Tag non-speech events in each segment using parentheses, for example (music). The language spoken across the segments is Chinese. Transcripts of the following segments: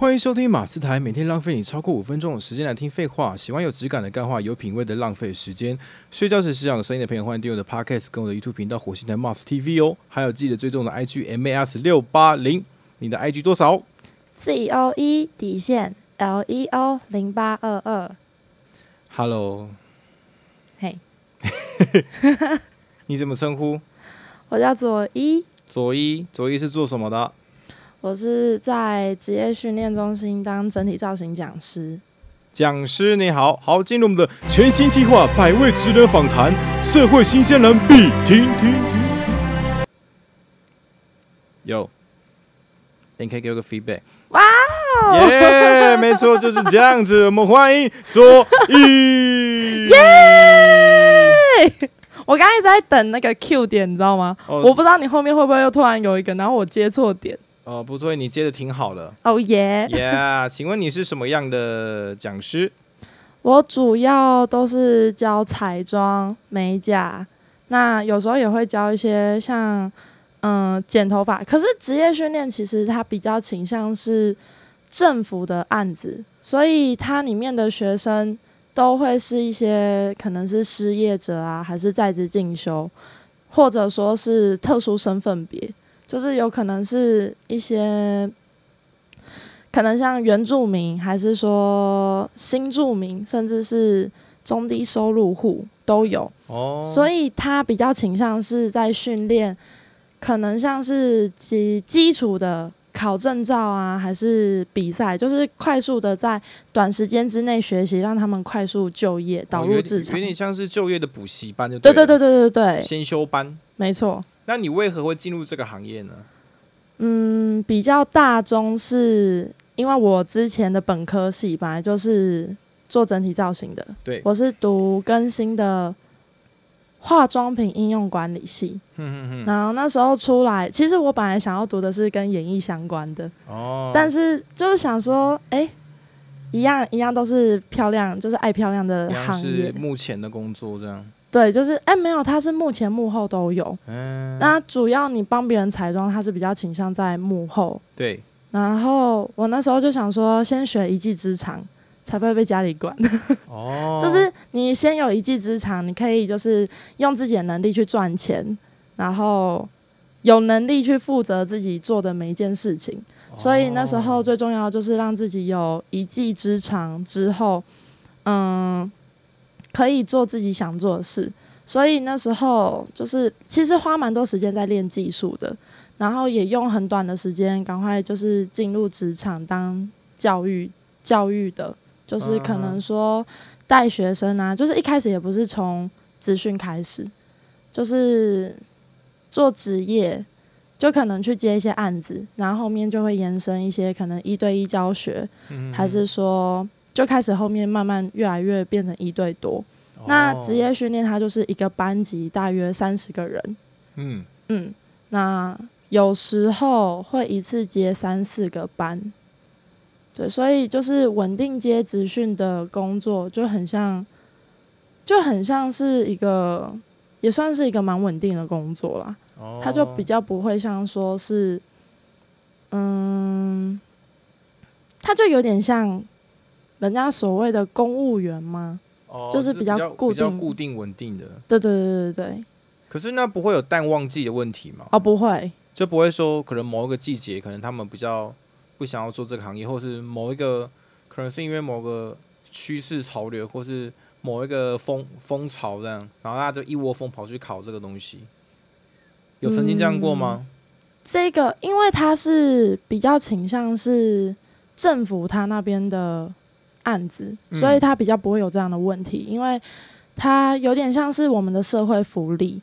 欢迎收听马斯台，每天浪费你超过五分钟的时间来听废话。喜欢有质感的干话，有品味的浪费时间。睡觉时想声音的朋友，欢迎订阅我的 Podcast 跟我的 YouTube 频道火星台 Mars TV 哦。还有记得追踪我的 IG MAS 六八零，你的 IG 多少？C O E 底线 L E O 零八二二，Hello，嘿，(laughs) 你怎么称呼？我叫左一，左一，左一是做什么的？我是在职业训练中心当整体造型讲师。讲师你好，好，进入我们的全新计划——百位职人访谈，社会新鲜人必听听听听。有，你可以给我个 feedback。哇哦，耶没错，就是这样子。我们欢迎左一。(laughs) 耶！我刚才一直在等那个 Q 点，你知道吗？哦我不知道你后面会不会又突然有一个，然后我接错点。哦，不对，你接的挺好的。哦耶！耶，请问你是什么样的讲师？我主要都是教彩妆、美甲，那有时候也会教一些像嗯剪头发。可是职业训练其实它比较倾向是政府的案子，所以它里面的学生都会是一些可能是失业者啊，还是在职进修，或者说是特殊身份别，就是有可能是一些。可能像原住民，还是说新住民，甚至是中低收入户都有，哦，所以他比较倾向是在训练，可能像是基基础的考证照啊，还是比赛，就是快速的在短时间之内学习，让他们快速就业，导入职场。有点像是就业的补习班就对对对对对对对，先修班。没错。那你为何会进入这个行业呢？嗯，比较大宗是因为我之前的本科系本来就是做整体造型的，对。我是读更新的化妆品应用管理系，嗯哼哼，然后那时候出来，其实我本来想要读的是跟演艺相关的，哦，但是就是想说，哎、一样一样都是漂亮，就是爱漂亮的行业，目前的工作这样。对，就是哎、没有，它是幕前幕后都有。嗯，那主要你帮别人彩妆，它是比较倾向在幕后，对，然后我那时候就想说，先学一技之长，才不会被家里管。哦，(laughs) 就是你先有一技之长，你可以就是用自己的能力去赚钱，然后有能力去负责自己做的每一件事情。所以那时候最重要的就是让自己有一技之长之后，嗯，可以做自己想做的事。所以那时候就是其实花蛮多时间在练技术的，然后也用很短的时间赶快就是进入职场当教育教育的，就是可能说带学生啊，就是一开始也不是从职训开始，就是做职业，就可能去接一些案子，然后后面就会延伸一些可能一对一教学，嗯还是说就开始后面慢慢越来越变成一对多。那哦职业训练它就是一个班级大约三十个人，嗯，嗯，那有时候会一次接三四个班，对，所以就是稳定接职训的工作就很像，就很像是一个，也算是一个蛮稳定的工作啦。哦。它就比较不会像说是，嗯，它就有点像人家所谓的公务员吗？哦就是比较固比较定固定稳定的。对对对对对，可是那不会有淡旺季的问题吗？哦，不会，就不会说可能某一个季节，可能他们比较不想要做这个行业，或是某一个可能是因为某个趋势潮流，或是某一个风风潮这样，然后大家就一窝蜂跑去考这个东西。有曾经这样过吗？这个因为它是比较倾向是政府他那边的案子，嗯。所以他比较不会有这样的问题，因为他有点像是我们的社会福利，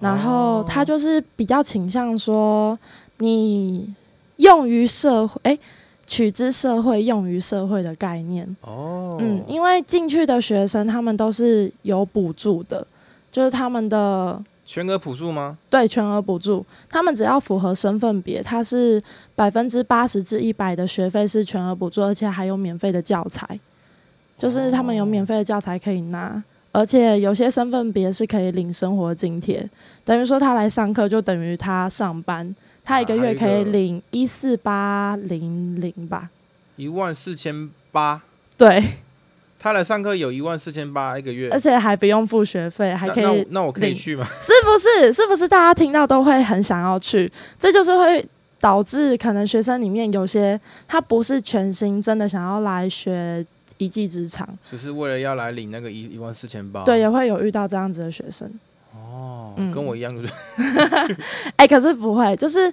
然后他就是比较倾向说你用于社会，哎、取之社会，用于社会的概念。哦，嗯，因为进去的学生他们都是有补助的，就是他们的全额补助吗？对全额补助，他们只要符合身份别，它是百分之八十至一百的学费是全额补助，而且还有免费的教材，就是他们有免费的教材可以拿。而且有些身份别是可以领生活津贴，等于说他来上课就等于他上班，他一个月可以领一四八零零吧，一万四千八，对，他来上课有一万四千八一个月而，且还不用付学费，还那可以，那我那我可以去吗？(laughs) 是不是？是不是大家听到都会很想要去？这就是会导致可能学生里面有些他不是全心真的想要来学一技之长，只是为了要来领那个一一万四千八，对，也会有遇到这样子的学生。哦，嗯跟我一样就是，(laughs) 哎、可是不会，就是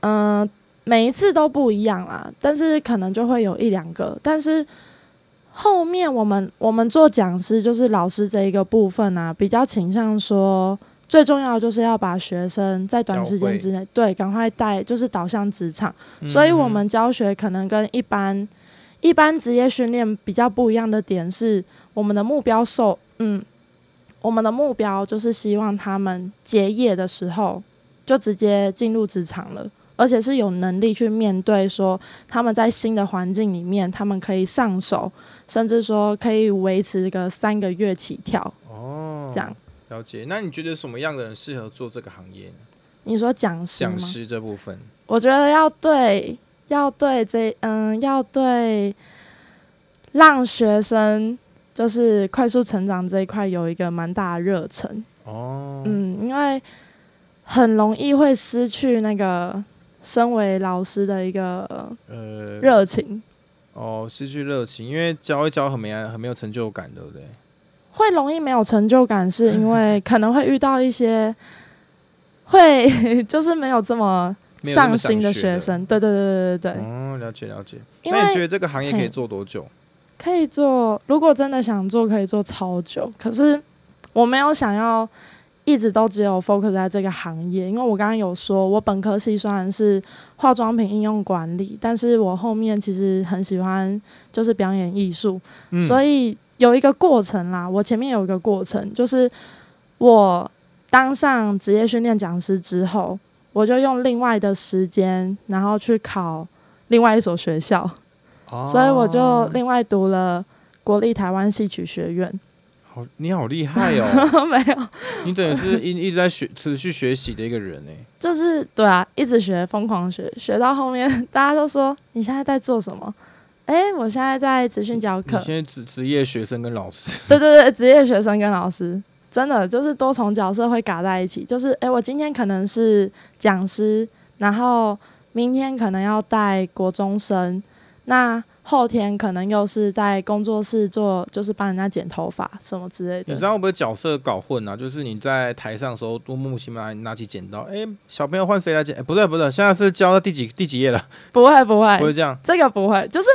嗯、呃每一次都不一样啦，但是可能就会有一两个，但是后面我们我们做讲师就是老师这一个部分啊，比较倾向说。最重要的就是要把学生在短时间之内，对，赶快带，就是导向职场。所以我们教学可能跟一般一般职业训练比较不一样的点是，我们的目标受，嗯，我们的目标就是希望他们结业的时候就直接进入职场了，而且是有能力去面对说他们在新的环境里面，他们可以上手，甚至说可以维持个三个月起跳哦，这样。了解。那你觉得什么样的人适合做这个行业呢？你说讲师讲？师这部分，我觉得要对，要对这，嗯，要对，让学生就是快速成长这一块有一个蛮大的热忱，哦，嗯，因为很容易会失去那个身为老师的一个呃，热情，哦，失去热情，因为教一教很没很没有成就感，对不对？会容易没有成就感，是 (laughs) 因为可能会遇到一些 (laughs) 会 (laughs) 就是没有这么上心的学生，对对对对对对，哦，了解了解。那你觉得这个行业可以做多久？可以做，如果真的想做，可以做超久。可是我没有想要一直都只有 focus 在这个行业，因为我刚刚有说，我本科系虽然是化妆品应用管理，但是我后面其实很喜欢就是表演艺术，嗯所以有一个过程啦。我前面有一个过程，就是我当上职业训练讲师之后，我就用另外的时间，然后去考另外一所学校。哦所以我就另外读了国立台湾戏曲学院。好，你好厉害哦！(laughs) 没有，你等于是一一直在学持续学习的一个人哎。就是对啊，一直学，疯狂学，学到后面 (laughs) 大家都说你现在在做什么？诶，我现在在职训教课。现在职职业学生跟老师，(laughs) 对对对，职业学生跟老师真的就是多重角色会嘎在一起。就是诶，我今天可能是讲师，然后明天可能要带国中生，那后天可能又是在工作室做，就是帮人家剪头发什么之类的。你知道会不会角色搞混啊？就是你在台上的时候，多莫名其妙拿起剪刀，哎、小朋友换谁来剪？哎、不对不对，现在是教到第几第几页了？不会不会不会这样。这个不会，就是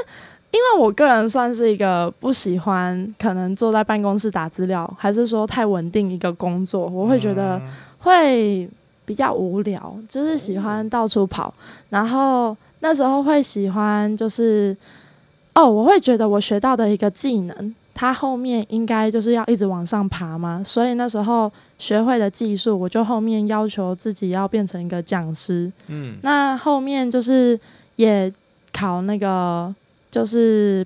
因为我个人算是一个不喜欢可能坐在办公室打资料，还是说太稳定一个工作，我会觉得嗯会比较无聊，就是喜欢到处跑。然后那时候会喜欢就是哦，我会觉得我学到的一个技能。它后面应该就是要一直往上爬嘛，所以那时候学会的技术，我就后面要求自己要变成一个讲师。嗯，那后面就是也考那个就是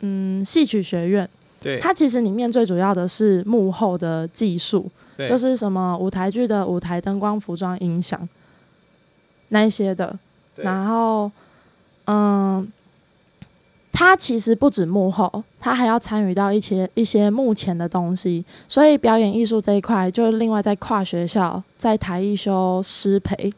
嗯戏曲学院，对，它其实里面最主要的是幕后的技术，就是什么舞台剧的舞台灯光、服装、音响那一些的。然后嗯，它其实不止幕后，他还要参与到一些一些幕前的东西，所以表演艺术这一块就另外在跨学校在台艺修师培。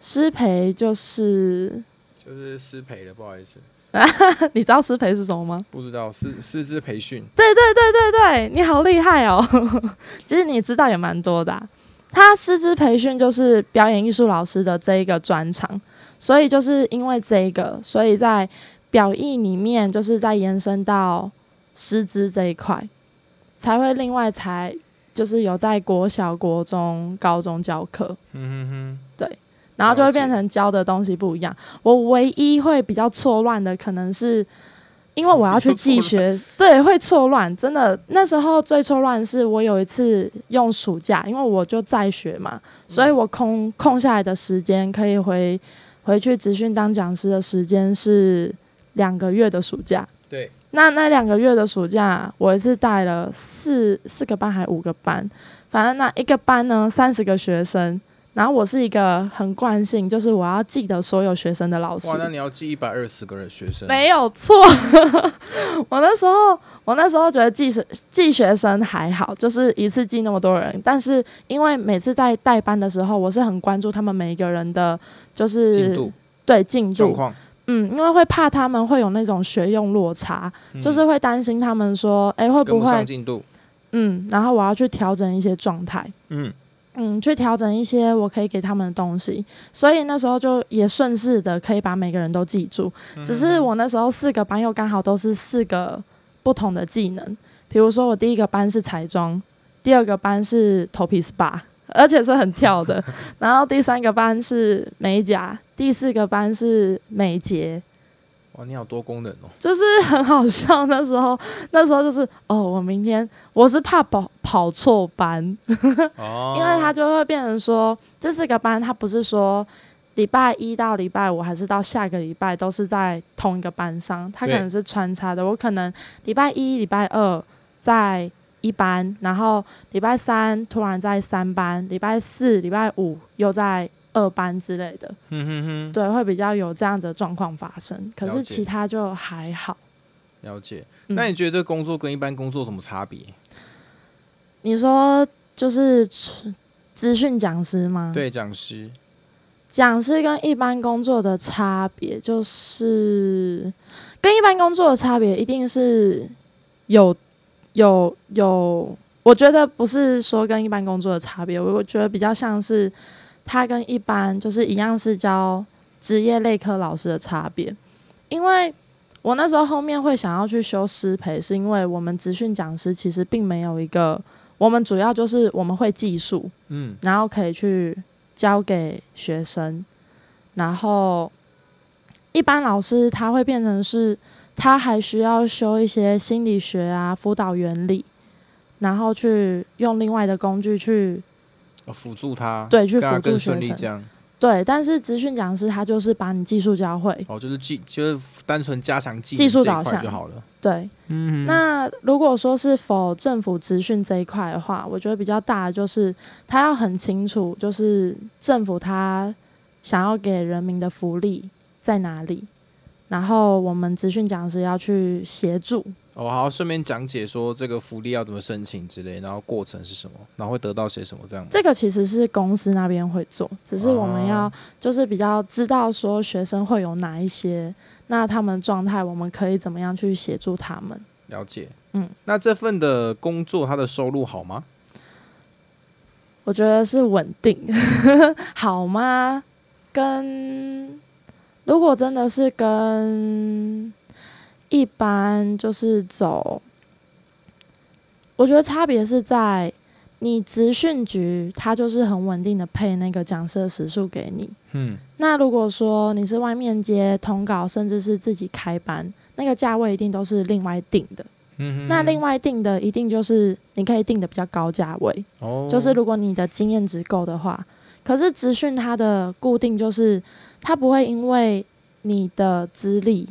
师培就是就是师培的，不好意思，(laughs) 你知道师培是什么吗？不知道师师资培训，对对对对对，你好厉害哦！(laughs) 其实你知道也蛮多的啊、他师资培训就是表演艺术老师的这一个专长，所以就是因为这一个，所以在表意里面就是在延伸到师资这一块，才会另外才就是有在国小、国中、高中教课。嗯哼哼，对然后就会变成教的东西不一样。我唯一会比较错乱的，可能是因为我要去记学，对，会错乱。真的，那时候最错乱是我有一次用暑假，因为我就在学嘛，所以我空空下来的时间可以回回去职训当讲师的时间是两个月的暑假。对，那那两个月的暑假，我一次带了四四个班还五个班，反正那一个班呢三十个学生，然后我是一个很惯性，就是我要记得所有学生的老师。哇，那你要记一百二十个人学生？没有错，(laughs) 我那时候我那时候觉得记学记学生还好，就是一次记那么多人，但是因为每次在带班的时候，我是很关注他们每一个人的，就是进度。对进度，嗯，因为会怕他们会有那种学用落差，嗯就是会担心他们说，哎、会跟不不会上进度。嗯，然后我要去调整一些状态。嗯，嗯，去调整一些我可以给他们的东西，所以那时候就也顺势的可以把每个人都记住。嗯只是我那时候四个班又刚好都是四个不同的技能，比如说我第一个班是彩妆，第二个班是头皮 SPA，而且是很跳的，然后第三个班是美甲，第四个班是美睫，哇，你好多功能哦。就是很好笑。那时候那时候就是哦，我明天我是怕跑跑错班，哦，(laughs) 因为他就会变成说，这四个班，他不是说礼拜一到礼拜五，还是到下个礼拜都是在同一个班上，他可能是穿插的。我可能礼拜一、礼拜二在一班，然后礼拜三突然在三班，礼拜四、礼拜五又在二班之类的，嗯哼哼，对，会比较有这样子的状况发生。可是其他就还好。了解。嗯那你觉得这工作跟一般工作什么差别？你说就是资讯讲师吗？对，讲师，讲师跟一般工作的差别，就是跟一般工作的差别，一定是有有有，我觉得不是说跟一般工作的差别，我我觉得比较像是他跟一般就是一样是教职业类科老师的差别，因为。我那时候后面会想要去修师培，是因为我们职训讲师其实并没有一个，我们主要就是我们会技术，嗯，然后可以去教给学生，然后一般老师他会变成是，他还需要修一些心理学啊、辅导原理，然后去用另外的工具去呃辅助他，对去辅助学生这样。对，但是职训讲师他就是把你技术教会，哦，就是技，就是单纯加强技术导向块就好了。对。嗯，那如果说是否政府职训这一块的话，我觉得比较大的就是他要很清楚，就是政府他想要给人民的福利在哪里，然后我们职训讲师要去协助。哦，好，顺便讲解说这个福利要怎么申请之类，然后过程是什么，然后会得到些什么这样吗。这个其实是公司那边会做，只是我们要哦就是比较知道说学生会有哪一些，那他们状态我们可以怎么样去协助他们。了解。嗯，那这份的工作，他的收入好吗？我觉得是稳定，(laughs) 好吗？跟如果真的是跟一般就是走，我觉得差别是在你职训局，他就是很稳定的配那个讲师的时数给你。嗯，那如果说你是外面接通告，甚至是自己开班，那个价位一定都是另外定的。那另外定的一定就是你可以定的比较高价位。哦，就是如果你的经验值够的话，可是职训它的固定就是它不会因为你的资历，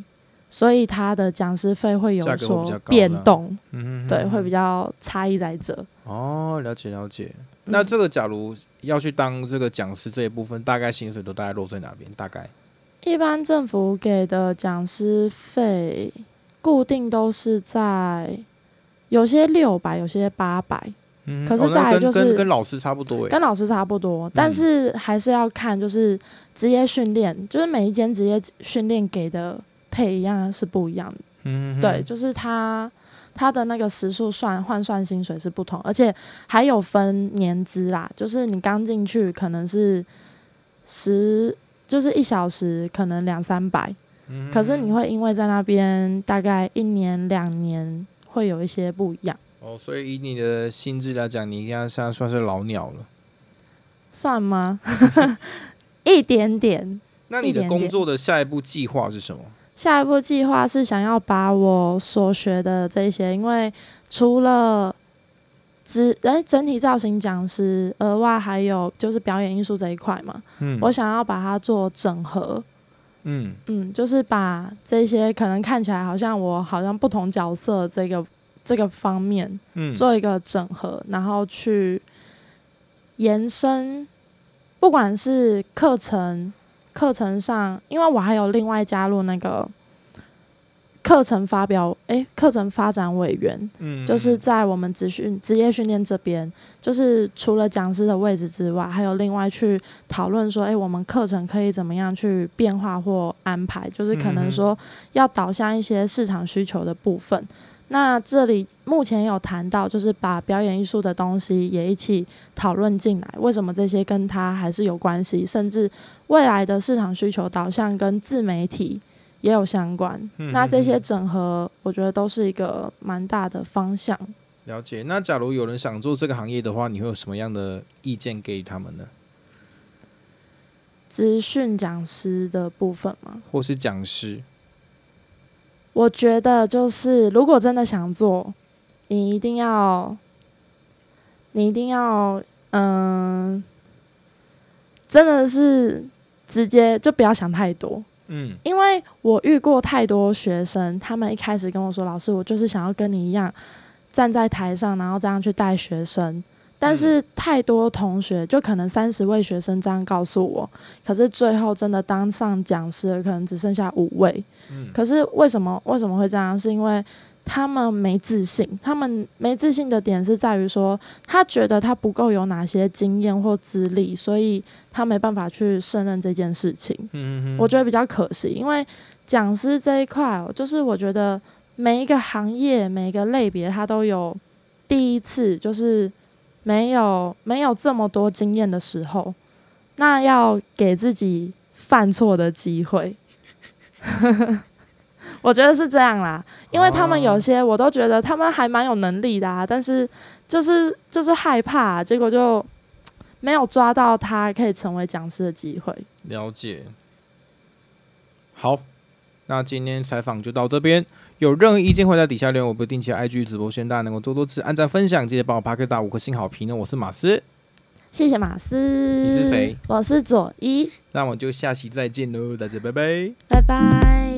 所以它的讲师费会有所变动，嗯对，会比较差异在这。哦，了解了解。嗯那这个假如要去当这个讲师这一部分，大概薪水都大概落在哪边？大概一般政府给的讲师费固定都是在有些六百，有些八百，嗯可是再来就是跟跟老师差不多诶。跟老师差不多，但是还是要看就是职业训练，就是每一间职业训练给的配一样是不一样的。嗯对，就是他他的那个时数算换算薪水是不同，而且还有分年资啦，就是你刚进去可能是十，就是一小时可能两三百，嗯可是你会因为在那边大概一年两年会有一些不一样，哦，所以以你的心智来讲，你应该现在算是老鸟了。算吗？(laughs) 一点点。那你的工作的下一步计划是什么？下一步计划是想要把我所学的这些，因为除了只哎整体造型讲师，额外还有就是表演艺术这一块嘛，嗯我想要把它做整合，嗯嗯，就是把这些可能看起来好像我好像不同角色这个这个方面嗯，做一个整合，然后去延伸不管是课程课程上，因为我还有另外加入那个课程发表，诶，课程发展委员，嗯，就是在我们职训职业训练这边，就是除了讲师的位置之外，还有另外去讨论说，诶，我们课程可以怎么样去变化或安排，就是可能说要导向一些市场需求的部分。那这里目前有谈到，就是把表演艺术的东西也一起讨论进来，为什么这些跟它还是有关系，甚至未来的市场需求导向跟自媒体也有相关。嗯那这些嗯整合，我觉得都是一个蛮大的方向。了解。那假如有人想做这个行业的话，你会有什么样的意见给他们呢？资讯讲师的部分吗，或是讲师？我觉得就是如果真的想做，你一定要，你一定要，嗯、真的是直接就不要想太多。嗯因为我遇过太多学生，他们一开始跟我说：“老师，我就是想要跟你一样站在台上，然后这样去带学生。”但是太多同学，就可能三十位学生这样告诉我，可是最后真的当上讲师的可能只剩下五位。嗯可是为什么为什么会这样？是因为他们没自信，他们没自信的点是在于说，他觉得他不够有哪些经验或资历，所以他没办法去胜任这件事情。嗯我觉得比较可惜，因为讲师这一块哦，就是我觉得每一个行业、每一个类别，它都有第一次，就是没有没有这么多经验的时候，那要给自己犯错的机会。(laughs) 我觉得是这样啦，因为他们有些我都觉得他们还蛮有能力的啊，但是就是就是害怕，结果就没有抓到他可以成为讲师的机会。了解。好，那今天采访就到这边。有任何意见，会在底下留言。我不定期 IG 直播，希望大家能够多多支持、按赞、分享，记得帮我拍个大五颗星好评呢。我是马斯，谢谢马斯。你是谁？我是左一，那我们就下期再见喽，大家拜拜。拜拜。